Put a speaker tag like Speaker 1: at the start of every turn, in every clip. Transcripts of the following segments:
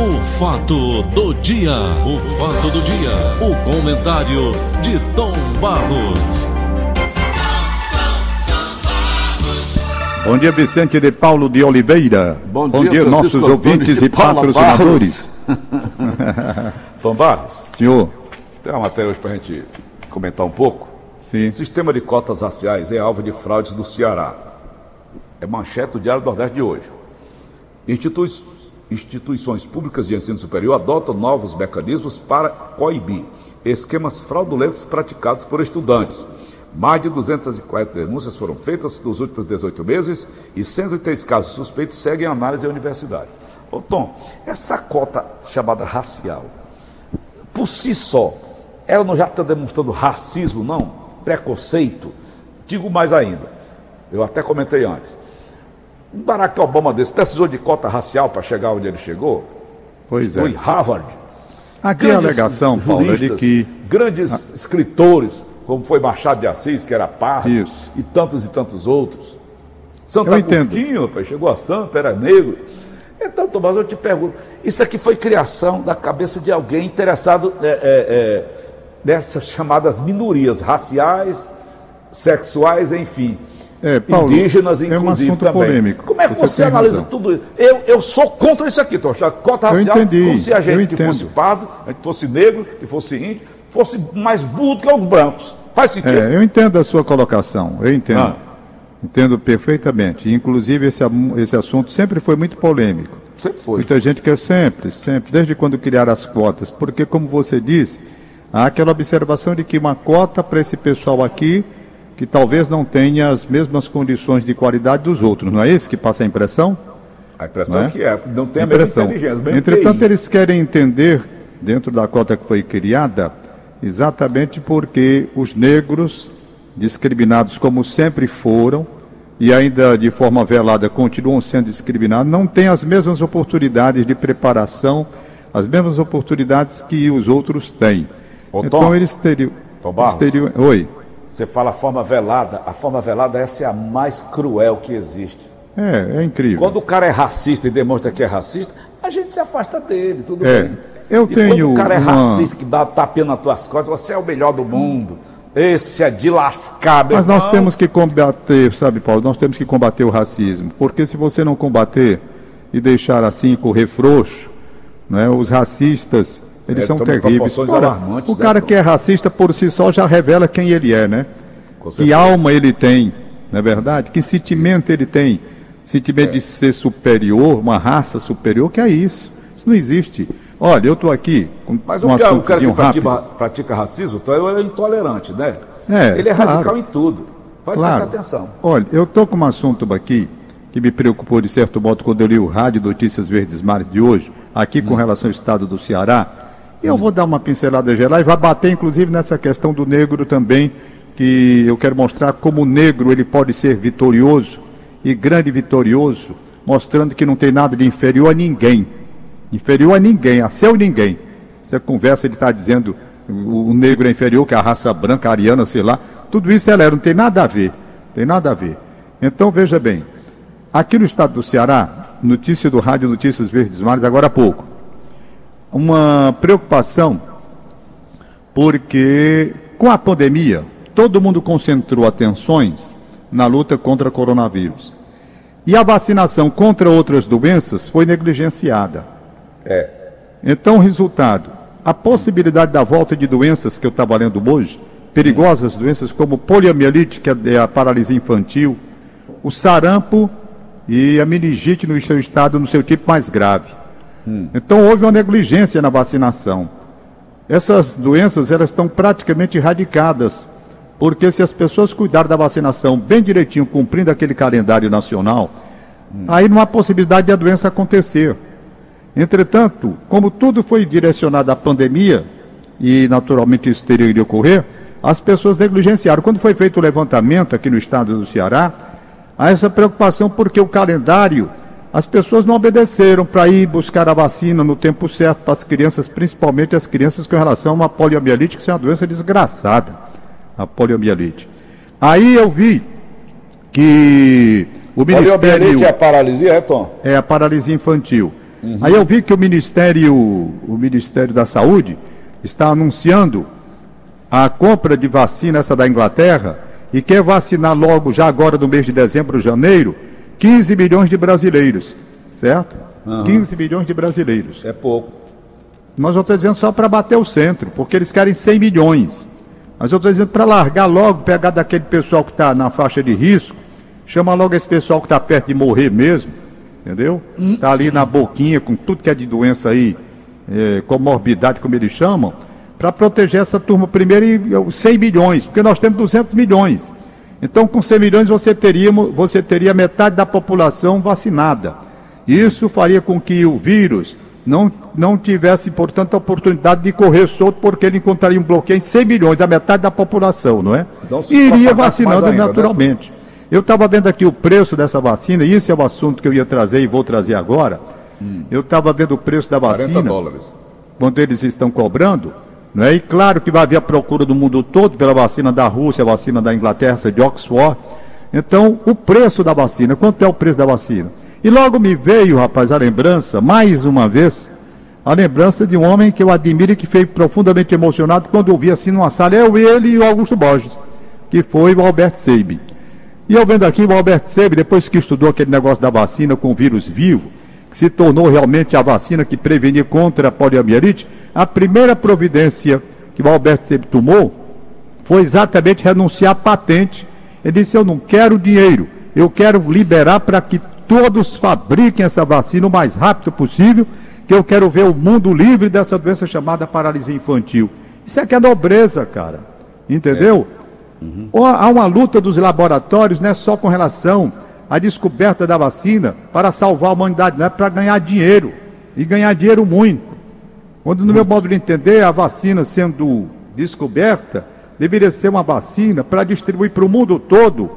Speaker 1: O fato do dia, o fato do dia, o comentário de Tom Barros.
Speaker 2: Bom dia, Vicente de Paulo de Oliveira.
Speaker 3: Bom dia, Bom dia
Speaker 2: nossos ouvintes e patrocinadores.
Speaker 3: Tom Barros.
Speaker 2: Senhor.
Speaker 3: Tem uma matéria hoje para a gente comentar um pouco.
Speaker 2: Sim.
Speaker 3: Sistema de cotas raciais é alvo de fraudes do Ceará. É manchete do Diário do Nordeste de hoje. Institui instituições públicas de ensino superior adotam novos mecanismos para coibir esquemas fraudulentos praticados por estudantes. Mais de 240 denúncias foram feitas nos últimos 18 meses e 103 casos suspeitos seguem análise à universidade. Ô Tom, essa cota chamada racial, por si só, ela não já está demonstrando racismo, não? Preconceito? Digo mais ainda, eu até comentei antes. Um Barack Obama desse precisou de cota racial para chegar onde ele chegou?
Speaker 2: Pois
Speaker 3: Foi
Speaker 2: é.
Speaker 3: Harvard.
Speaker 2: Aqui a alegação, Paulo, é de que.
Speaker 3: Grandes escritores, como foi Machado de Assis, que era pardo,
Speaker 2: Isso.
Speaker 3: e tantos e tantos outros. Santo
Speaker 2: Eu.
Speaker 3: Agostinho, rapaz, chegou a santo, era negro. Então, Tomás, eu te pergunto, isso aqui foi criação da cabeça de alguém interessado é, é, é, nessas chamadas minorias raciais, sexuais, enfim.
Speaker 2: É, Paulo,
Speaker 3: indígenas,
Speaker 2: é um
Speaker 3: inclusive, também.
Speaker 2: polêmico.
Speaker 3: Como é que
Speaker 2: Você
Speaker 3: você, analisa
Speaker 2: razão.
Speaker 3: tudo isso? Eu, eu sou contra isso aqui, achando cota racial,
Speaker 2: entendi,
Speaker 3: como se a gente que fosse pardo, a gente fosse negro, que fosse índio, fosse mais burro do que os brancos. Faz sentido?
Speaker 2: É, eu entendo a sua colocação, eu entendo.
Speaker 3: Ah.
Speaker 2: Entendo perfeitamente. Inclusive, esse, esse assunto sempre foi muito polêmico.
Speaker 3: Sempre foi.
Speaker 2: Muita gente quer sempre, sempre, desde quando criaram as cotas, porque, como você disse, há aquela observação de que uma cota para esse pessoal aqui, que talvez não tenha as mesmas condições de qualidade dos outros, não é isso que passa a impressão?
Speaker 3: A impressão
Speaker 2: Não é?
Speaker 3: que é, não tem a mesma
Speaker 2: Impressão.
Speaker 3: inteligência. o mesmo
Speaker 2: Entretanto, eles querem entender, dentro da cota que foi criada, exatamente porque os negros, discriminados como sempre foram, e ainda de forma velada continuam sendo discriminados, não têm as mesmas oportunidades de preparação, as mesmas oportunidades que os outros têm.
Speaker 3: Ô,
Speaker 2: então
Speaker 3: Tom,
Speaker 2: eles teriam.
Speaker 3: Tom
Speaker 2: eles
Speaker 3: Barros.
Speaker 2: teriam oi.
Speaker 3: Você fala a forma velada, a forma velada essa é a mais cruel que existe.
Speaker 2: É, é incrível.
Speaker 3: Quando o cara é racista e demonstra que é racista, a gente se afasta dele, tudo
Speaker 2: É.
Speaker 3: bem.
Speaker 2: Eu
Speaker 3: e
Speaker 2: tenho
Speaker 3: quando o cara é
Speaker 2: uma-
Speaker 3: racista, que dá tapinha nas tuas costas, você é o melhor do mundo. Esse é de lascar, meu
Speaker 2: Mas nós
Speaker 3: irmão.
Speaker 2: temos que combater, sabe, Paulo? Nós temos que combater o racismo. Porque se você não combater e deixar assim correr frouxo, né, os racistas, eles
Speaker 3: É,
Speaker 2: são terríveis. Ora, o
Speaker 3: né,
Speaker 2: cara
Speaker 3: Tom?
Speaker 2: que é racista por si só já revela quem ele é, né? Que alma ele tem, não é verdade? Que sentimento ele tem? Sentimento de ser superior, uma raça superior, que é isso. Isso não existe. Olha, eu estou aqui com
Speaker 3: Mas
Speaker 2: um
Speaker 3: o cara, o cara que pratica, pratica racismo, é intolerante, né?
Speaker 2: É,
Speaker 3: ele é
Speaker 2: claro.
Speaker 3: radical em tudo. Pode
Speaker 2: Claro.
Speaker 3: prestar atenção.
Speaker 2: Olha, eu estou com um assunto aqui que me preocupou de certo modo quando eu li o Rádio Notícias Verdes Mares de hoje, aqui
Speaker 3: Hum.
Speaker 2: com relação ao estado do Ceará. Eu vou dar uma pincelada geral e vai bater inclusive nessa questão do negro também, que eu quero mostrar como o negro ele pode ser vitorioso e grande vitorioso, mostrando que não tem nada de inferior a ninguém. Inferior a ninguém, a seu ninguém. Essa conversa ele está dizendo o, negro é inferior que a raça branca, a ariana, sei lá. Tudo isso é, não tem nada a ver. Tem nada a ver. Então veja bem, aqui no estado do Ceará, notícia do Rádio Notícias Verdes Mares agora há pouco. Uma preocupação porque com a pandemia todo mundo concentrou atenções na luta contra o coronavírus. E a vacinação contra outras doenças foi negligenciada.
Speaker 3: É.
Speaker 2: Então, resultado: a possibilidade da volta de doenças que eu estava lendo hoje, perigosas doenças como poliomielite, que é a paralisia infantil, o sarampo e a meningite no seu estado, no seu tipo mais grave. Então, houve uma negligência na vacinação. Essas doenças elas estão praticamente erradicadas, porque se as pessoas cuidarem da vacinação bem direitinho, cumprindo aquele calendário nacional, aí não há possibilidade de a doença acontecer. Entretanto, como tudo foi direcionado à pandemia, e naturalmente isso teria de ocorrer, as pessoas negligenciaram. Quando foi feito o levantamento aqui no estado do Ceará, há essa preocupação porque o calendário, as pessoas não obedeceram para ir buscar a vacina no tempo certo para as crianças, principalmente as crianças com relação a uma poliomielite, que é uma doença desgraçada, a poliomielite. Aí eu vi que o Ministério...
Speaker 3: Poliomielite é a paralisia, é, Tom?
Speaker 2: É a paralisia infantil. Uhum. Aí eu vi que o Ministério, o Ministério da Saúde está anunciando a compra de vacina, essa da Inglaterra, e quer vacinar logo, já agora no mês de dezembro, janeiro, 15 milhões de brasileiros, certo? Uhum. 15 milhões de brasileiros.
Speaker 3: É pouco.
Speaker 2: Mas eu estou dizendo só para bater o centro, porque eles querem 100 milhões. Mas eu estou dizendo para largar logo, pegar daquele pessoal que está na faixa de risco, chama logo esse pessoal que está perto de morrer mesmo, entendeu? Está ali na boquinha com tudo que é de doença aí, é, comorbidade, como eles chamam, para proteger essa turma primeiro e 100 milhões, porque nós temos 200 milhões. Então, com 100 milhões, você teria, você teria metade da população vacinada. Isso faria com que o vírus não, não tivesse, portanto, a oportunidade de correr solto, porque ele encontraria um bloqueio em 100 milhões, a metade da população, não é? Então, e iria vacinando ainda, né? naturalmente. Né? Eu estava vendo aqui o preço dessa vacina, e esse é o assunto que eu ia trazer e vou trazer agora. Hum. Eu estava vendo o preço da vacina. 40 dólares. Quando eles estão cobrando. Não é? E claro que vai haver a procura do mundo todo pela vacina da Rússia, vacina da Inglaterra, de Oxford. Então, o preço da vacina, quanto é o preço da vacina? E logo me veio, rapaz, a lembrança, mais uma vez, a lembrança de um homem que eu admiro e que foi profundamente emocionado quando eu vi assim numa sala, eu, ele e o Augusto Borges, que foi o Albert Seib. E eu vendo aqui o Albert Seib, depois que estudou aquele negócio da vacina com vírus vivo, que se tornou realmente a vacina que prevenia contra a poliomielite, a primeira providência que o Alberto sempre tomou foi exatamente renunciar à patente. Ele disse: Eu não quero dinheiro, eu quero liberar para que todos fabriquem essa vacina o mais rápido possível, que eu quero ver o mundo livre dessa doença chamada paralisia infantil. Isso é que é nobreza, cara. Entendeu? É. Uhum. Há uma luta dos laboratórios, não é só com relação à descoberta da vacina para salvar a humanidade, não é para ganhar dinheiro. E ganhar dinheiro muito. Quando, no meu modo de entender, a vacina sendo descoberta, deveria ser uma vacina para distribuir para o mundo todo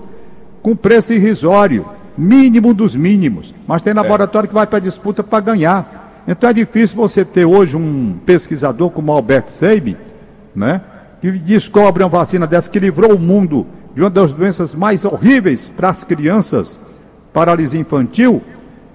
Speaker 2: com preço irrisório, mínimo dos mínimos. Mas tem é. laboratório é. que vai para a disputa para ganhar. Então é difícil você ter hoje um pesquisador como Albert Seib, né, que descobre uma vacina dessa que livrou o mundo de uma das doenças mais horríveis para as crianças, paralisia infantil.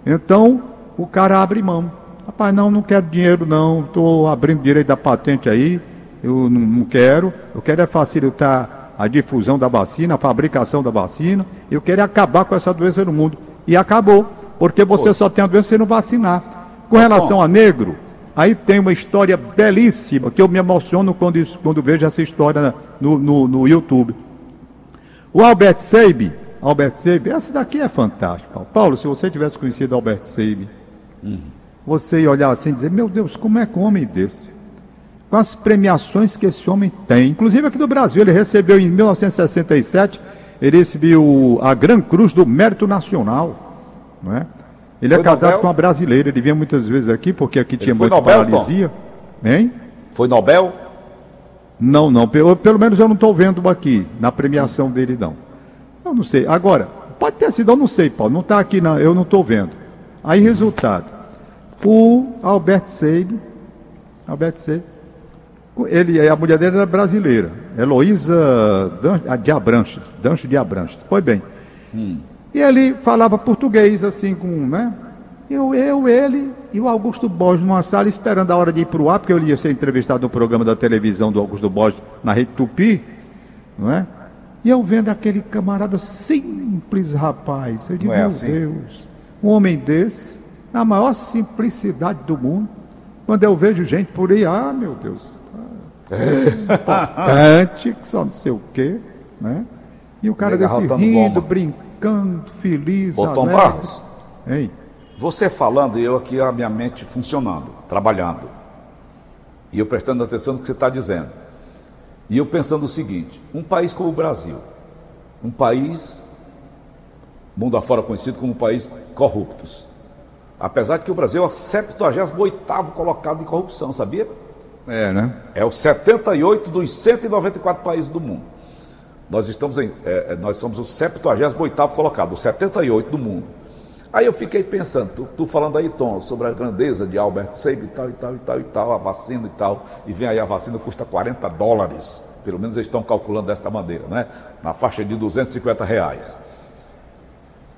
Speaker 2: Então o cara abre mão. Rapaz, não, não quero dinheiro não, estou abrindo direito da patente aí, eu não, não quero, eu quero é facilitar a difusão da vacina, a fabricação da vacina, eu quero é acabar com essa doença no mundo. E acabou, porque você Pô. só tem a doença se não vacinar. Com relação a negro, aí tem uma história belíssima, que eu me emociono quando, quando vejo essa história no, no, no YouTube. O Albert Seib, Albert Seib, essa daqui é fantástica. Paulo, se você tivesse conhecido Albert Seib, uhum você ia olhar assim e dizer, meu Deus, como é que um homem desse? Com as premiações que esse homem tem, inclusive aqui do Brasil, ele recebeu em 1967, ele recebeu a Gran Cruz do Mérito Nacional, não é? Ele é foi é casado Nobel? com uma brasileira, ele vinha muitas vezes aqui, porque aqui ele tinha muita Nobel, paralisia. Tom? Hein?
Speaker 3: Foi Nobel?
Speaker 2: Não, não, pelo, pelo menos eu não estou vendo aqui, na premiação dele não. Eu não sei. Agora, pode ter sido, eu não sei, Paulo, não está aqui, não, eu não estou vendo. Aí, resultado, o Albert Seib, Albert Seib, ele, a mulher dele era brasileira, Heloísa de Abranches, Dancho de Abranches, foi bem. Hum. E ele falava português, assim, com, né? Eu, eu, ele e o Augusto Borges numa sala esperando a hora de ir para o ar, porque eu ia ser entrevistado no programa da televisão do Augusto Borges na Rede Tupi, não é? E eu vendo aquele camarada simples, rapaz. Eu digo, é assim. meu Deus, um homem desse, na maior simplicidade do mundo. Quando eu vejo gente por aí, ah, meu Deus, é importante, que só não sei o quê, né? E o cara desse rindo, brincando, feliz,
Speaker 3: Botão alegre. Barros, hein? Você falando e eu aqui, a minha mente funcionando, trabalhando. E eu prestando atenção no que você está dizendo. E eu pensando o seguinte: um país como o Brasil, um país, mundo afora conhecido como um país corruptos, Apesar de que o Brasil é o 78 colocado em corrupção, sabia?
Speaker 2: É, né?
Speaker 3: É o 78 dos 194 países do mundo. Nós estamos em, é, é nós somos o 78 colocado, o 78 do mundo. Aí eu fiquei pensando, tu, tu, falando aí, Tom, sobre a grandeza de Albert Seib e tal, e tal, e tal, e tal, a vacina e tal, e vem aí a vacina custa 40 dólares, pelo menos eles estão calculando desta maneira, né? Na faixa de 250 reais.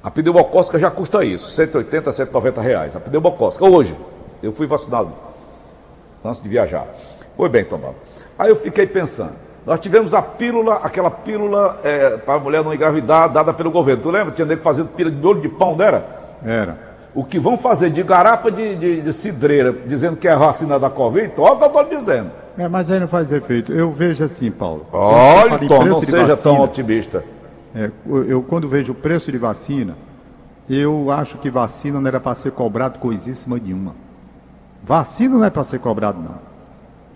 Speaker 3: A pneumocócica já custa isso, 180, 190 reais. A pneumocócica, hoje, eu fui vacinado antes de viajar. Foi bem, Tomado. Aí eu fiquei pensando, nós tivemos a pílula, aquela pílula é, para a mulher não engravidar, dada pelo governo. Tu lembra? Tinha nego fazendo pílula de olho de pão, não era?
Speaker 2: Era.
Speaker 3: O que vão fazer de garapa de, de, de cidreira, dizendo que é vacina da Covid, olha o que eu estou dizendo.
Speaker 2: É, mas aí não faz efeito. Eu vejo assim, Paulo.
Speaker 3: Olha, Tom, não seja tão otimista.
Speaker 2: É, eu, quando vejo o preço de vacina, eu acho que vacina não era para ser cobrado coisíssima nenhuma. Vacina não é para ser cobrado, não.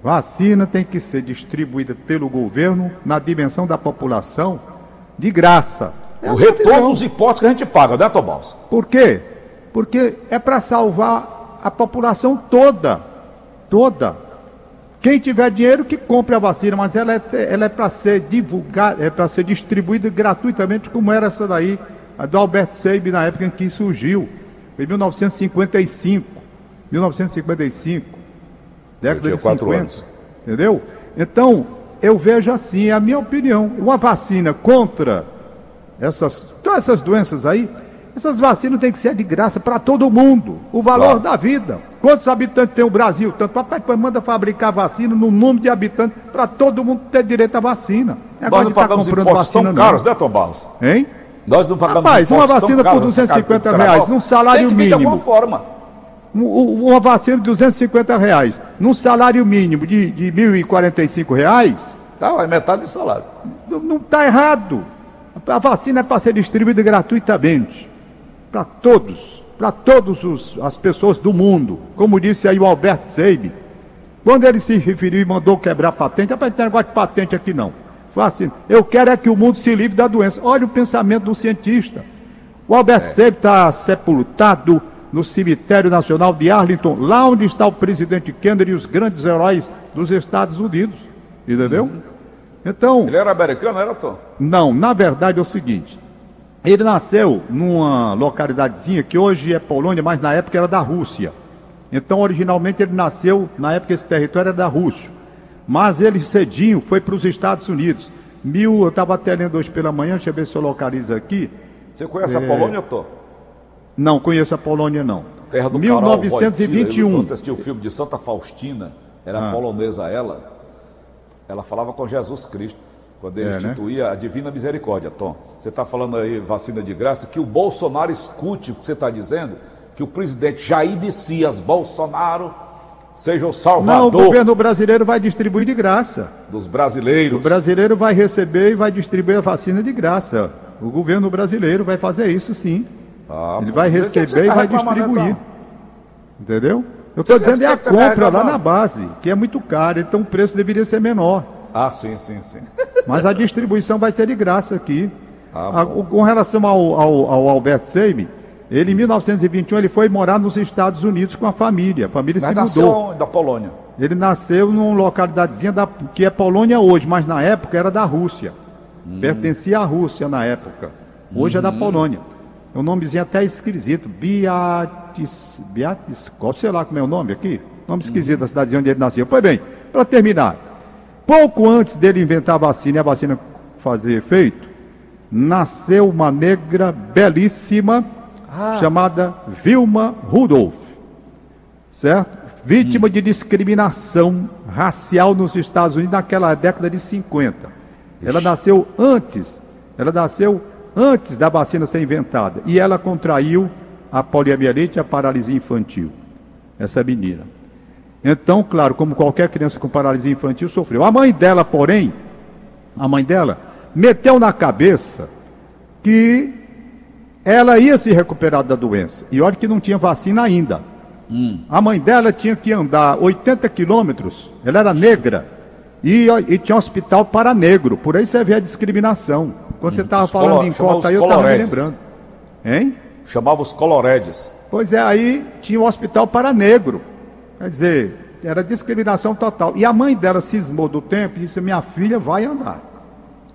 Speaker 2: Vacina tem que ser distribuída pelo governo na dimensão da população de graça.
Speaker 3: É o retorno dos impostos que a gente paga, né, Tomás?
Speaker 2: Por quê? Porque é para salvar a população toda. Toda. Quem tiver dinheiro que compre a vacina, mas ela é, ela é para ser divulgada, é para ser distribuída gratuitamente, como era essa daí, a do Albert Seib na época em que surgiu. Foi em 1955. 1955 década de 50. Anos. Entendeu? Então, eu vejo assim, é a minha opinião. Uma vacina contra essas, todas essas doenças aí, essas vacinas têm que ser de graça para todo mundo. O valor claro. da vida. Quantos habitantes tem o Brasil? Tanto papai manda fabricar vacina no número de habitantes para todo mundo ter direito à vacina.
Speaker 3: É Nós não tá pagamos impostos tão não. caros, né, Tom Barros?
Speaker 2: Hein?
Speaker 3: Nós não pagamos
Speaker 2: Rapaz, uma vacina por 250 reais, num salário Tem que mínimo. De alguma
Speaker 3: forma
Speaker 2: uma vacina de 250 reais, num salário mínimo de, de 1.045 reais.
Speaker 3: Tá, é metade do salário.
Speaker 2: Não está errado. A vacina é para ser distribuída gratuitamente para todos, para todas as pessoas do mundo. Como disse aí o Alberto Seib, quando ele se referiu e mandou quebrar patente, rapaz, não tem negócio de patente aqui não. Foi assim, eu quero é que o mundo se livre da doença. Olha o pensamento do cientista. O Alberto é. Seib está sepultado no cemitério nacional de Arlington, lá onde está o presidente Kennedy e os grandes heróis dos Estados Unidos. Entendeu? Uhum. Então.
Speaker 3: Ele era americano, era Tom?
Speaker 2: Não, na verdade é o seguinte. Ele nasceu numa localidadezinha que hoje é Polônia, mas na época era da Rússia. Então, originalmente, ele nasceu, na época esse território era da Rússia. Mas ele cedinho foi para os Estados Unidos. Mil, eu estava até lendo hoje pela manhã, deixa eu ver se eu localizo aqui.
Speaker 3: Você conhece é... a Polônia, Tom?
Speaker 2: Não, conheço a Polônia não.
Speaker 3: Terra do 1921. Carol assisti o filme de Santa Faustina, era ah. polonesa ela. Ela falava com Jesus Cristo quando ele é, né? instituía né? a divina misericórdia, Tom. Você está falando aí vacina de graça, que o Bolsonaro escute o que você está dizendo, que o presidente Jair Messias Bolsonaro seja o salvador.
Speaker 2: Não, o governo brasileiro vai distribuir de graça.
Speaker 3: Dos brasileiros.
Speaker 2: O brasileiro vai receber e vai distribuir a vacina de graça. O governo brasileiro vai fazer isso sim. Ah, ele vai receber e tá vai distribuir. Entendeu? Eu estou dizendo é a compra lá na base, que é muito caro, então o preço deveria ser menor.
Speaker 3: Ah, sim, sim, sim.
Speaker 2: Mas a distribuição vai ser de graça aqui. Ah, a, com relação ao, ao, ao Albert Seime, ele em 1921 ele foi morar nos Estados Unidos com a família. A família mas se mudou.
Speaker 3: da Polônia.
Speaker 2: Ele nasceu numa localidadezinha da, que é Polônia hoje, mas na época era da Rússia. Hum. Pertencia à Rússia na época. Hoje hum. é da hum. Polônia. É um nomezinho até esquisito. Beatis, Beatis, sei lá como é o nome aqui. Nome esquisito da cidade onde ele nasceu. Pois bem, para terminar. Pouco antes dele inventar a vacina e a vacina fazer efeito, nasceu uma negra belíssima ah. chamada Vilma Rudolph. Certo? Vítima hum. de discriminação racial nos Estados Unidos naquela década de 50. Ela nasceu antes, ela nasceu antes da vacina ser inventada. E ela contraiu a poliomielite e a paralisia infantil. Essa menina. Então, claro, como qualquer criança com paralisia infantil sofreu. A mãe dela, porém, a mãe dela, meteu na cabeça que ela ia se recuperar da doença. E olha que não tinha vacina ainda. Hum. A mãe dela tinha que andar 80 quilômetros, ela era negra, e, e tinha um hospital para negro. Por aí você vê a discriminação. Quando você estava falando em cota aí, eu estava me lembrando. Hein?
Speaker 3: Chamava os coloredes.
Speaker 2: Pois é, aí tinha um hospital para negro. Quer dizer, era discriminação total. E a mãe dela cismou do tempo e disse: Minha filha vai andar.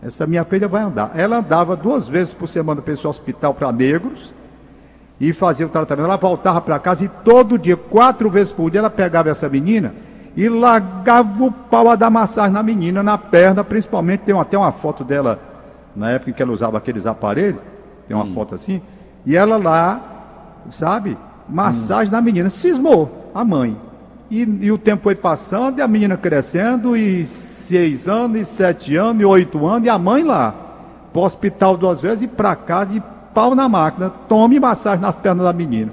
Speaker 2: Essa minha filha vai andar. Ela andava duas vezes por semana para esse hospital para negros e fazia o tratamento. Ela voltava para casa e todo dia, quatro vezes por dia, ela pegava essa menina e largava o pau a dar massagem na menina, na perna, principalmente. Tem até uma foto dela na época em que ela usava aqueles aparelhos, tem uma hum. foto assim, E ela lá, sabe, massagem da menina. Cismou, a mãe. E, e o tempo foi passando, e a menina crescendo, e seis anos, e sete anos, e oito anos, e a mãe lá. Para o hospital duas vezes, e para casa, e pau na máquina. Tome massagem nas pernas da menina.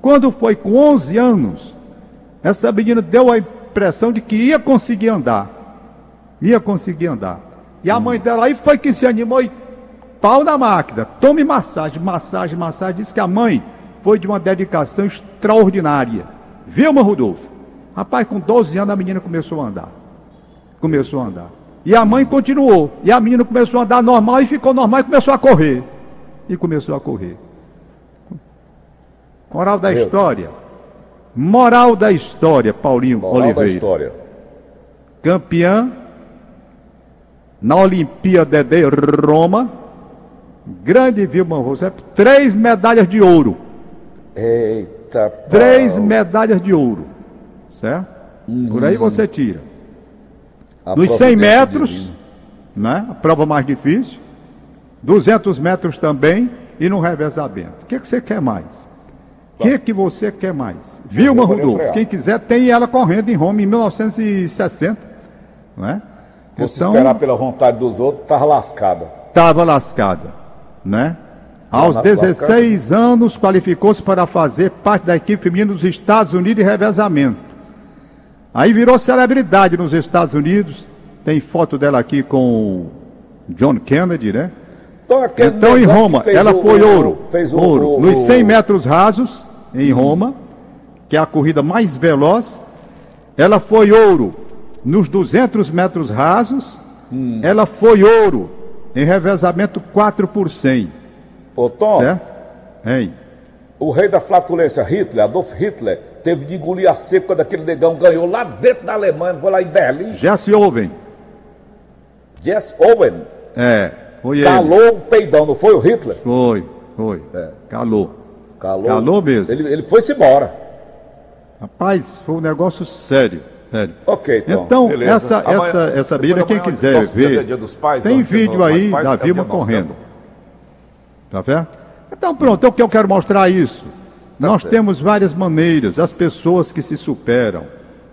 Speaker 2: Quando foi com 11 anos, essa menina deu a impressão de que ia conseguir andar. Ia conseguir andar. E a mãe dela aí foi que se animou e pau na máquina. Tome massagem, massagem, massagem. Disse que a mãe foi de uma dedicação extraordinária. Vilma Rodolfo. Rapaz, com 12 anos a menina começou a andar. Começou a andar. E a mãe continuou. E a menina começou a andar normal e ficou normal e começou a correr. E começou a correr. Moral da
Speaker 3: Meu
Speaker 2: história. Moral da história, Paulinho
Speaker 3: Moral da
Speaker 2: Oliveira.
Speaker 3: história.
Speaker 2: Campeã na Olimpíada de Roma. Grande Vilma Rousseff. Três medalhas de ouro.
Speaker 3: Eita,
Speaker 2: Três
Speaker 3: pau.
Speaker 2: medalhas de ouro. Certo? Por aí você tira.
Speaker 3: A
Speaker 2: Nos 100
Speaker 3: providência
Speaker 2: metros, né? a prova mais difícil. 200 metros também. E no revezamento. O que, que você quer mais? O que, que você quer mais? Vilma Rodolfo. Quem quiser, tem ela correndo em Roma em 1960. Não é?
Speaker 3: Você esperar pela vontade dos outros, tava lascada.
Speaker 2: estava lascada, né? Aos
Speaker 3: nas
Speaker 2: 16 anos, qualificou-se para fazer parte da equipe feminina dos Estados Unidos de revezamento. Aí virou celebridade nos Estados Unidos. Tem foto dela aqui com o John Kennedy, né?
Speaker 3: Então,
Speaker 2: Então, em Roma, ela
Speaker 3: o-
Speaker 2: foi ouro.
Speaker 3: Fez o,
Speaker 2: ouro.
Speaker 3: o-
Speaker 2: Nos
Speaker 3: o-
Speaker 2: 100 metros rasos, em Roma, que é a corrida mais veloz. Ela foi ouro nos 200 metros rasos.
Speaker 3: Hum.
Speaker 2: Ela foi ouro em revezamento 4 por 100.
Speaker 3: Ô, Tom,
Speaker 2: Certo? Hein?
Speaker 3: o rei da flatulência, Hitler, Adolf Hitler, teve de engolir a seco quando aquele negão ganhou lá dentro da Alemanha, foi lá em Berlim.
Speaker 2: Jesse Owen.
Speaker 3: Jess Owen
Speaker 2: É, foi ele.
Speaker 3: calou o peidão, não foi o Hitler?
Speaker 2: Foi, foi.
Speaker 3: É.
Speaker 2: Calou.
Speaker 3: Calou.
Speaker 2: Calou mesmo.
Speaker 3: Ele, ele foi-se embora.
Speaker 2: Rapaz, foi um negócio sério.
Speaker 3: Ok, Tom.
Speaker 2: Então,
Speaker 3: beleza.
Speaker 2: essa,
Speaker 3: Amanhã-
Speaker 2: essa, essa menina, quem
Speaker 3: amanhã,
Speaker 2: quiser
Speaker 3: dia,
Speaker 2: ver,
Speaker 3: dia dos pais,
Speaker 2: tem
Speaker 3: né? Dia
Speaker 2: vídeo aí
Speaker 3: pais,
Speaker 2: da
Speaker 3: é dia
Speaker 2: Vilma correndo. Tá vendo? Então, pronto, é o que eu quero mostrar isso. Nós
Speaker 3: certo.
Speaker 2: temos várias maneiras, as pessoas que se superam.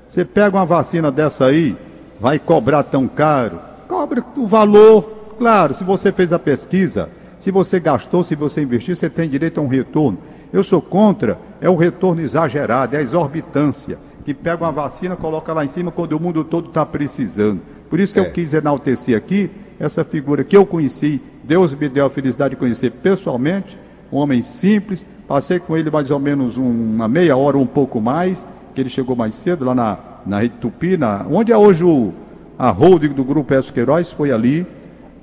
Speaker 2: Você pega uma vacina dessa aí, vai cobrar tão caro? Cobre o valor. Claro, se você fez a pesquisa, se você gastou, se você investiu, você tem direito a um retorno. Eu sou contra, é o retorno exagerado, é a exorbitância. Que pega uma vacina, coloca lá em cima quando o mundo todo está precisando. Por isso que
Speaker 3: É.
Speaker 2: eu quis enaltecer aqui essa figura que eu conheci, Deus me deu a felicidade de conhecer pessoalmente, um homem simples, passei com ele mais ou menos um- uma meia hora, um pouco mais, que ele chegou mais cedo lá na, na Rede Tupi, na, onde é hoje o, a holding do Grupo S. Queiroz, foi ali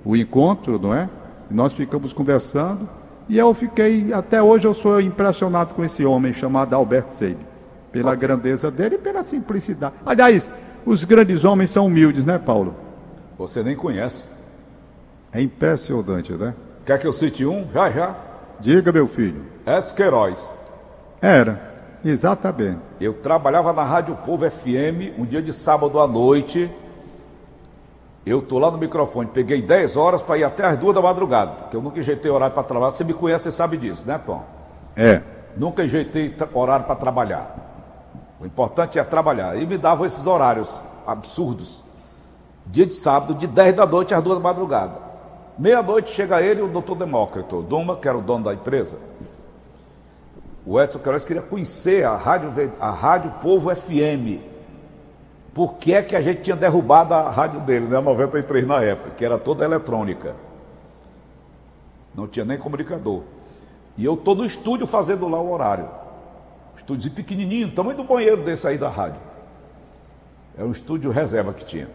Speaker 2: o encontro, não é? E nós ficamos conversando, e eu fiquei, até hoje eu sou impressionado com esse homem chamado Albert Seib, pela grandeza dele e pela simplicidade. Aliás, os grandes homens são humildes, né, Paulo?
Speaker 3: Você nem conhece.
Speaker 2: É impressionante, né?
Speaker 3: Quer que eu cite um? Já, já.
Speaker 2: Diga, meu filho.
Speaker 3: Queiroz.
Speaker 2: Era, exatamente.
Speaker 3: Eu trabalhava na Rádio Povo FM, um dia de sábado à noite. Eu tô lá no microfone, peguei 10 horas para ir até as duas da madrugada, porque eu nunca enjeitei horário para trabalhar. Você me conhece, você sabe disso, né, Tom?
Speaker 2: É.
Speaker 3: Nunca enjeitei horário para trabalhar. O importante é trabalhar. E me davam esses horários absurdos. Dia de sábado, de 10 da noite às 2 da madrugada. Meia-noite chega ele e o doutor Demócrito, Duma, que era o dono da empresa. O Edson Queiroz queria conhecer a Rádio, a Rádio Povo FM. Por que é que a gente tinha derrubado a rádio dele, né? 93 na época, que era toda eletrônica. Não tinha nem comunicador. E eu tô no estúdio fazendo lá o horário. Estúdio pequenininho, tamanho do banheiro desse aí da rádio. É um estúdio reserva que tinha.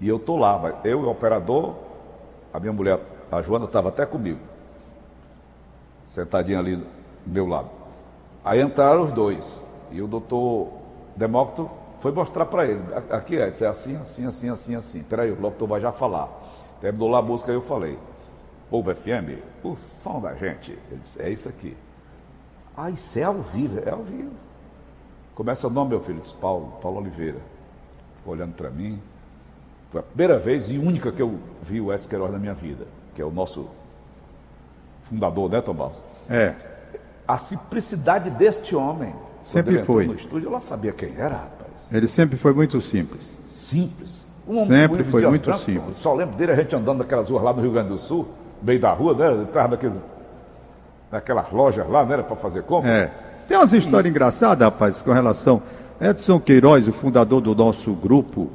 Speaker 3: E eu tô lá, eu o operador, a minha mulher, a Joana, estava até comigo. Sentadinha ali do meu lado. Aí entraram os dois. E o doutor Demócrito foi mostrar para ele. "A- Aqui é, é assim, assim, assim, assim, assim. Peraí, o locutor vai já falar. Terminou lá a música, eu falei. Povo FM, o som da gente. Ele disse, é isso aqui. Ah, isso é ao vivo, é ao vivo. Começa o nome, meu filho, Paulo, Paulo Oliveira. Ficou olhando para mim. Foi a primeira vez e única que eu vi o Edson Queiroz na minha vida, que é o nosso fundador, né, Tomás?
Speaker 2: É.
Speaker 3: A simplicidade deste homem.
Speaker 2: Sempre foi.
Speaker 3: no estúdio, ela sabia quem era, rapaz.
Speaker 2: Ele sempre foi muito simples.
Speaker 3: Simples. Um
Speaker 2: Sempre foi muito simples.
Speaker 3: Só lembro dele a gente andando naquelas ruas lá no Rio Grande do Sul, meio da rua, né? Atrás daqueles. Naquelas lojas lá, não era para fazer compras?
Speaker 2: É. Tem umas histórias engraçadas, rapaz, com relação. Edson Queiroz, o fundador do nosso grupo,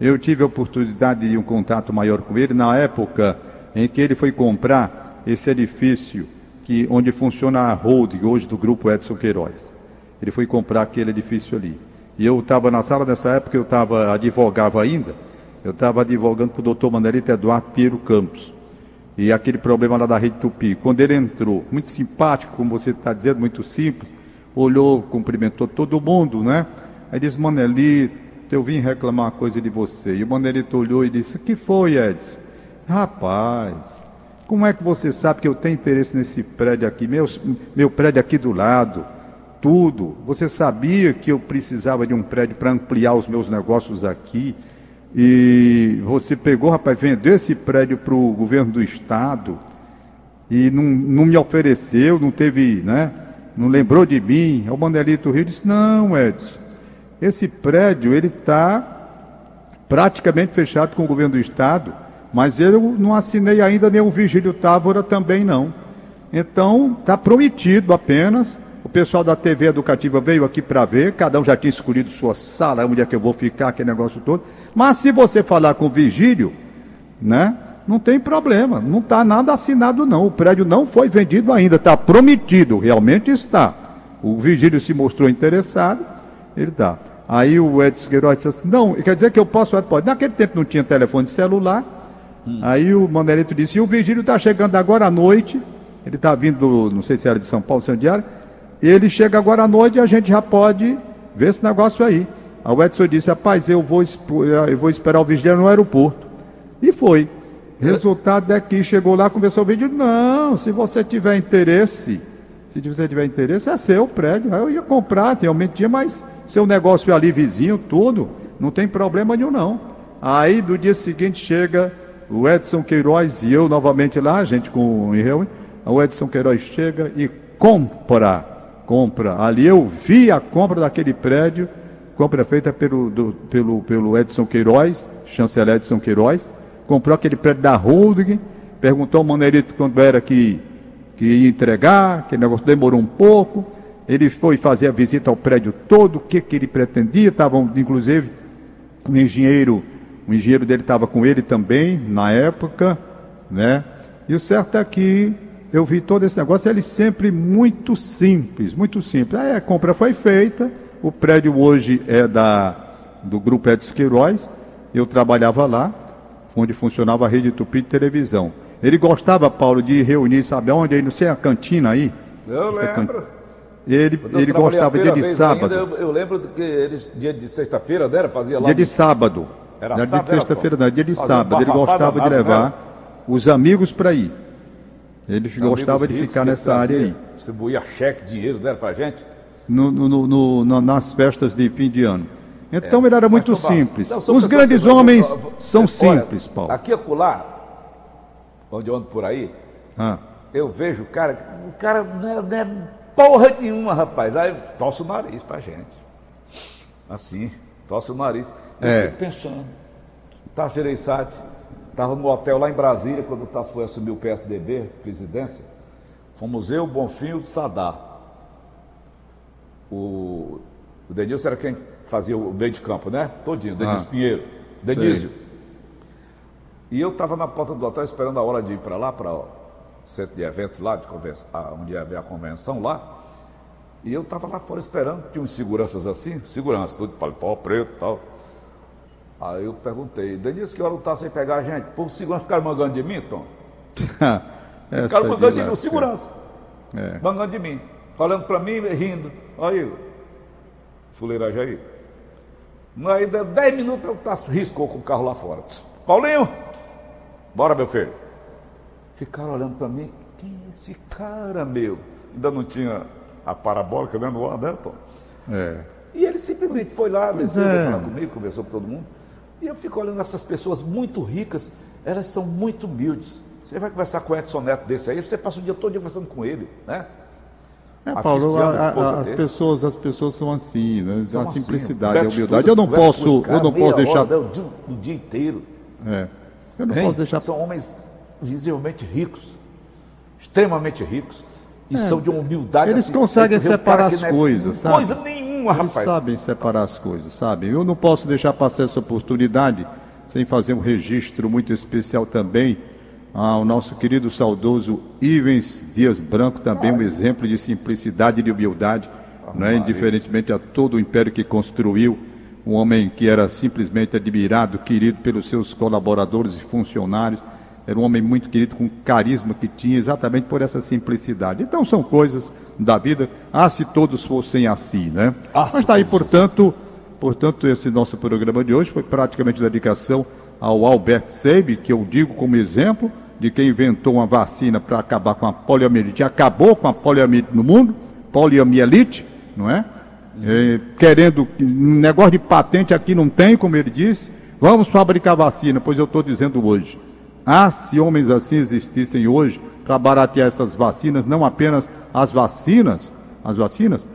Speaker 2: eu tive a oportunidade de um contato maior com ele na época em que ele foi comprar esse edifício que, onde funciona a holding hoje do grupo Edson Queiroz. Ele foi comprar aquele edifício ali. E eu estava na sala nessa época, eu estava advogava ainda, eu estava advogando para o doutor Manelito Eduardo Piero Campos. E aquele problema lá da Rede Tupi. Quando ele entrou, muito simpático, como você está dizendo, muito simples, olhou, cumprimentou todo mundo, né? Aí disse, Manelito, eu vim reclamar uma coisa de você. E o Manelito olhou e disse, que foi, Edson? Rapaz, como é que você sabe que eu tenho interesse nesse prédio aqui, meu, meu prédio aqui do lado, tudo? Você sabia que eu precisava de um prédio para ampliar os meus negócios aqui? E você pegou, rapaz, vendeu esse prédio para o governo do estado e não, não me ofereceu, não teve, né? Não lembrou de mim. O Manelito Rio disse, não, Edson, esse prédio ele está praticamente fechado com o governo do estado, mas eu não assinei ainda nem o Vigílio Távora também não. Então, está prometido apenas. Pessoal da TV Educativa veio aqui para ver, cada um já tinha escolhido sua sala, onde é que eu vou ficar, aquele negócio todo. Mas se você falar com o Vigílio, né? Não tem problema, não está nada assinado não. O prédio não foi vendido ainda, está prometido, realmente está. O Vigílio se mostrou interessado, ele está. Aí o Edson Queiroz disse assim, não, quer dizer que eu posso, pode. Naquele tempo não tinha telefone celular. Aí o Manelito disse, e o Vigílio está chegando agora à noite, ele está vindo, não sei se era de São Paulo, São Diário, ele chega agora à noite e a gente já pode ver esse negócio aí. O Edson disse, rapaz, eu vou, expo- eu vou esperar o Vigílio no aeroporto. E foi. Resultado é que chegou lá, conversou o vídeo, não, se você tiver interesse, se você tiver interesse, é seu o prédio. Aí eu ia comprar, realmente tinha, mas seu negócio é ali vizinho, tudo, não tem problema nenhum não. Aí do dia seguinte chega o Edson Queiroz e eu novamente lá, a gente com em reunião, o Edson Queiroz chega e compra, compra. Ali eu vi a compra daquele prédio, compra feita pelo, do- pelo, pelo Edson Queiroz, chanceler Edson Queiroz, comprou aquele prédio da Holding, perguntou ao Manelito quando era que, que ia entregar, aquele negócio demorou um pouco, ele foi fazer a visita ao prédio todo, o que, que ele pretendia, estavam, inclusive, um engenheiro, o engenheiro dele estava com ele também, na época, né? E o certo é que eu vi todo esse negócio, ele sempre muito simples, muito simples. Aí a compra foi feita, o prédio hoje é da, do Grupo Edson Queiroz, eu trabalhava lá, onde funcionava a rede Tupi de televisão. Ele gostava, Paulo, de reunir, sabe aonde? Aí, não sei, a cantina aí?
Speaker 3: Eu lembro.
Speaker 2: can- Ele, ele gostava dia de sábado.
Speaker 3: ainda, eu, eu lembro que eles, dia de sexta-feira, né? Fazia lá.
Speaker 2: Dia de sábado.
Speaker 3: Era
Speaker 2: era dia
Speaker 3: sábado,
Speaker 2: de sexta-feira, não, dia de
Speaker 3: um
Speaker 2: sábado. Ele gostava de levar
Speaker 3: né?
Speaker 2: os amigos para ir. Ele gostava de
Speaker 3: Amigos
Speaker 2: ficar nessa área aí.
Speaker 3: Distribuía cheque, dinheiro, né, pra gente.
Speaker 2: No, no- no- no- nas festas de fim de ano. Então ele era muito simples.
Speaker 3: não, são
Speaker 2: Os grandes homens
Speaker 3: Olha,
Speaker 2: são
Speaker 3: olha,
Speaker 2: simples, Paulo.
Speaker 3: Aqui e acolá, onde eu ando por aí,
Speaker 2: Ah,
Speaker 3: eu vejo o cara, o cara não é, não é porra nenhuma, rapaz. Aí torce o nariz pra gente. Assim, torce o nariz. Eu
Speaker 2: É.
Speaker 3: fico pensando. Tá, Gereissati, estava no hotel lá em Brasília, quando o Tasso foi assumir o PSDB, presidência. Fomos eu, Bonfim e o Sadar. O, o Denilson era quem fazia o meio de campo, né? Todinho, Denilson
Speaker 2: Ah.
Speaker 3: Pinheiro. Denísio. E eu estava na porta do hotel esperando a hora de ir para lá, para o centro de eventos lá, de conversa, ah, onde ia haver a convenção lá. E eu estava lá fora esperando, tinha uns seguranças assim, segurança, tudo de paletó preto e tal. Aí eu perguntei, Denilson, que hora tá sem pegar a gente? Pô, os seguranças ficaram mangando de mim, Tom? Ficaram mangando de mim,
Speaker 2: lá,
Speaker 3: o segurança.
Speaker 2: É.
Speaker 3: Mangando de mim. Olhando para mim rindo. Aí, fuleiragem aí. Aí, deu 10 minutos, eu Tasso riscou com o carro lá fora. Paulinho, bora, meu filho. Ficaram olhando para mim. Quem é esse cara, meu? Ainda não tinha a parabólica né, no ar, né, Tom?
Speaker 2: É.
Speaker 3: E ele simplesmente foi lá, desceu,
Speaker 2: é.
Speaker 3: falar comigo, conversou com todo mundo. E eu fico olhando essas pessoas muito ricas, elas são muito humildes. Você vai conversar com o Edson Neto desse aí, você passa o dia todo conversando com ele, né?
Speaker 2: É,
Speaker 3: A
Speaker 2: Paulo, a- a-
Speaker 3: esposa
Speaker 2: as pessoas, as pessoas são assim, né?
Speaker 3: São
Speaker 2: a
Speaker 3: assim,
Speaker 2: simplicidade, a humildade. Eu não posso, eu não posso deixar,
Speaker 3: hora, né, o, dia, o dia inteiro.
Speaker 2: é, eu não
Speaker 3: Hein?
Speaker 2: posso deixar
Speaker 3: São homens visivelmente ricos, extremamente ricos, e são de uma humildade
Speaker 2: É. Eles
Speaker 3: assim,
Speaker 2: conseguem separar as
Speaker 3: é
Speaker 2: coisas, sabe?
Speaker 3: Coisa nenhuma,
Speaker 2: Eles
Speaker 3: rapaz.
Speaker 2: sabem separar as coisas, sabe? Eu não posso deixar passar essa oportunidade sem fazer um registro muito especial também ao nosso querido saudoso Ivens Dias Branco, também um exemplo de simplicidade e de humildade, né? indiferentemente a todo o império que construiu, um homem que era simplesmente admirado, querido pelos seus colaboradores e funcionários, era um homem muito querido, com carisma que tinha, exatamente por essa simplicidade. Então são coisas da vida, ah, se todos fossem assim, né?
Speaker 3: Ah,
Speaker 2: Mas está aí,
Speaker 3: todos fossem
Speaker 2: portanto, portanto, esse nosso programa de hoje foi praticamente dedicação ao Albert Seib, que eu digo como exemplo de quem inventou uma vacina para acabar com a poliomielite, acabou com a poliomielite no mundo, poliomielite, não é? É, querendo, negócio de patente aqui não tem, como ele disse, vamos fabricar vacina, pois eu estou dizendo hoje. Ah, se homens assim existissem hoje para baratear essas vacinas, não apenas as vacinas, as vacinas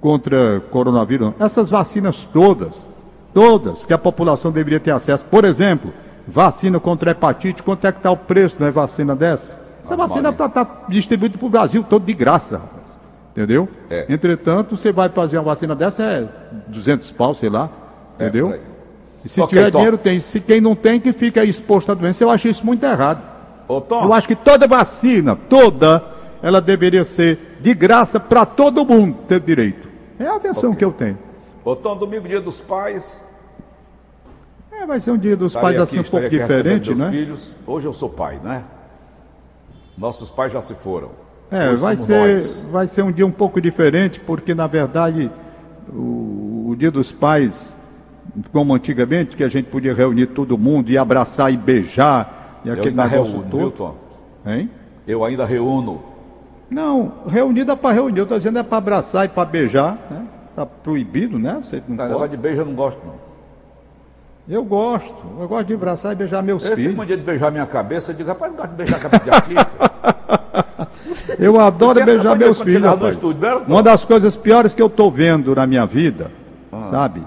Speaker 2: contra coronavírus, não. essas vacinas todas, todas que a população deveria ter acesso. Por exemplo, vacina contra hepatite, quanto é que está o preço de uma vacina dessa? Essa
Speaker 3: Ah,
Speaker 2: vacina é para estar distribuída para o Brasil todo de graça, rapaz. Entendeu?
Speaker 3: É.
Speaker 2: Entretanto, você vai fazer uma vacina dessa, é 200 pau, sei lá. Entendeu?
Speaker 3: por aí.
Speaker 2: E se
Speaker 3: Ok,
Speaker 2: tiver
Speaker 3: Tom.
Speaker 2: dinheiro, tem. Se quem não tem, que fica exposto à doença. Eu acho isso muito errado.
Speaker 3: Ô, Tom,
Speaker 2: Eu acho que toda vacina, toda, ela deveria ser de graça para todo mundo ter direito. É a versão
Speaker 3: Ok.
Speaker 2: que eu tenho.
Speaker 3: ô, Tom, domingo, dia dos pais.
Speaker 2: É, vai ser um dia dos
Speaker 3: estarei
Speaker 2: pais
Speaker 3: aqui,
Speaker 2: assim um pouco diferente, né?
Speaker 3: filhos. Hoje eu sou pai, né? Nossos pais já se foram.
Speaker 2: É,
Speaker 3: Hoje
Speaker 2: vai ser,
Speaker 3: nós.
Speaker 2: vai ser um dia um pouco diferente, porque na verdade o, o dia dos pais, como antigamente, que a gente podia reunir todo mundo e abraçar e beijar, e
Speaker 3: Eu
Speaker 2: aquele
Speaker 3: ainda reúno,
Speaker 2: todo.
Speaker 3: viu, Tom?
Speaker 2: Hein?
Speaker 3: Eu ainda reúno.
Speaker 2: Não, reunido é para reunir, eu estou dizendo é para abraçar e para beijar, né? Tá proibido, né? Você não
Speaker 3: Tá,
Speaker 2: pode.
Speaker 3: negócio de beijo eu não gosto, não.
Speaker 2: Eu gosto, eu gosto de abraçar e beijar meus
Speaker 3: Eu tenho
Speaker 2: filhos.
Speaker 3: mania de beijar minha cabeça, eu digo, rapaz, não gosto de beijar a cabeça de artista.
Speaker 2: Eu adoro beijar meus filhos. rapaz.
Speaker 3: estúdio?
Speaker 2: Uma das coisas piores que eu estou vendo na minha vida,
Speaker 3: Ah.
Speaker 2: sabe?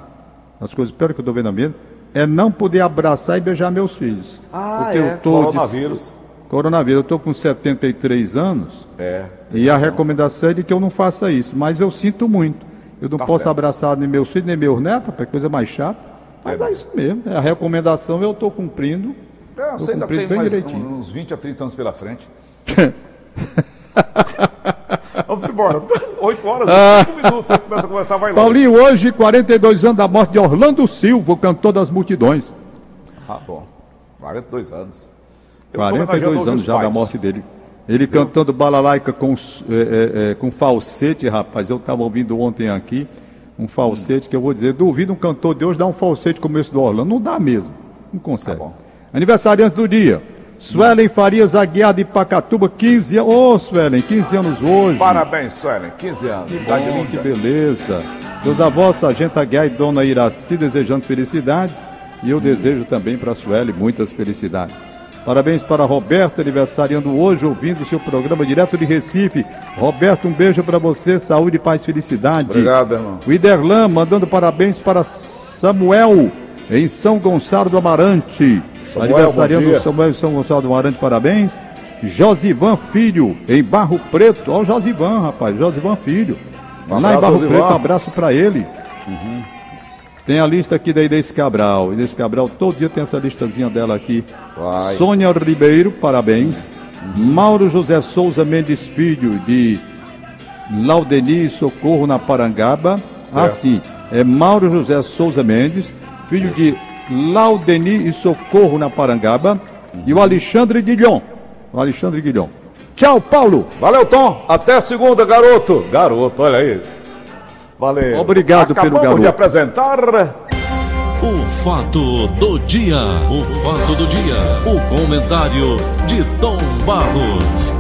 Speaker 2: As coisas piores que eu estou vendo vida é não poder abraçar e beijar meus filhos.
Speaker 3: Ah,
Speaker 2: Porque
Speaker 3: é,
Speaker 2: eu tô de-
Speaker 3: coronavírus.
Speaker 2: Coronavírus. Eu estou com 73 anos
Speaker 3: É.
Speaker 2: e a recomendação é de que eu não faça isso. Mas eu sinto muito. Eu não
Speaker 3: Tá
Speaker 2: posso
Speaker 3: certo.
Speaker 2: abraçar nem meus filhos, nem meus netos, rapaz, coisa mais chata. Mas
Speaker 3: É.
Speaker 2: é, isso mesmo. É a recomendação eu estou cumprindo.
Speaker 3: É, você ainda tem mais
Speaker 2: direitinho.
Speaker 3: uns 20 a 30 anos pela frente. Vamos embora. 8 horas e 5 minutos. Você começa a conversar, vai lá.
Speaker 2: Paulinho, hoje, 42 anos da morte de Orlando Silva, cantor das multidões.
Speaker 3: Ah, bom. 42 anos. Eu tô homenageando
Speaker 2: 42
Speaker 3: hoje
Speaker 2: anos
Speaker 3: os
Speaker 2: já da
Speaker 3: pais.
Speaker 2: morte dele. Ele cantando balalaica com, é, é, é, com falsete, rapaz. Eu estava ouvindo ontem aqui um falsete que eu vou dizer, duvido um cantor de hoje dar um falsete como esse do Orlando. Não dá mesmo. Não consegue.
Speaker 3: Tá bom.
Speaker 2: Aniversariantes do dia. Suelen Farias Aguiar de Pacatuba, 15 anos. Ô, Suelen, 15 anos hoje.
Speaker 3: Parabéns, Suelen. 15 anos. Idade
Speaker 2: Bom, que
Speaker 3: linda.
Speaker 2: beleza. Seus avós, Sargento Aguiar e Dona Iraci, desejando felicidades. E eu desejo também para a Sueli muitas felicidades. Parabéns para a Roberta, aniversariando hoje, ouvindo o seu programa direto de Recife. Roberto, um beijo para você, saúde, paz, felicidade.
Speaker 3: Obrigado, irmão.
Speaker 2: O Iderlan mandando parabéns para Samuel, em São Gonçalo do Amarante.
Speaker 3: Samuel,
Speaker 2: Aniversariando
Speaker 3: dia.
Speaker 2: Samuel em São Gonçalo do Amarante, parabéns. Josivan Filho, em Barro Preto. Ó, o Josivan, rapaz, Josivan Filho.
Speaker 3: Um
Speaker 2: Lá em
Speaker 3: abraço,
Speaker 2: Barro
Speaker 3: Josivan.
Speaker 2: Preto, um abraço para ele. Tem a lista aqui da Inês Cabral. Inês Cabral, todo dia tem essa listazinha dela aqui.
Speaker 3: Vai.
Speaker 2: Sônia Ribeiro, parabéns. Mauro José Souza Mendes Filho, de Laudeni Socorro, na Parangaba.
Speaker 3: Certo.
Speaker 2: Ah, sim. É Mauro José Souza Mendes, filho de Laudeni e Socorro, na Parangaba. E o Alexandre Guilhom. O Alexandre Guilhom. Tchau, Paulo.
Speaker 3: Valeu, Tom. Até segunda, garoto. Garoto, olha aí. Valeu.
Speaker 2: Obrigado pelo
Speaker 3: Acabamos
Speaker 2: garoto.
Speaker 3: de apresentar.
Speaker 1: O fato do dia. O fato do dia. O comentário de Tom Barros.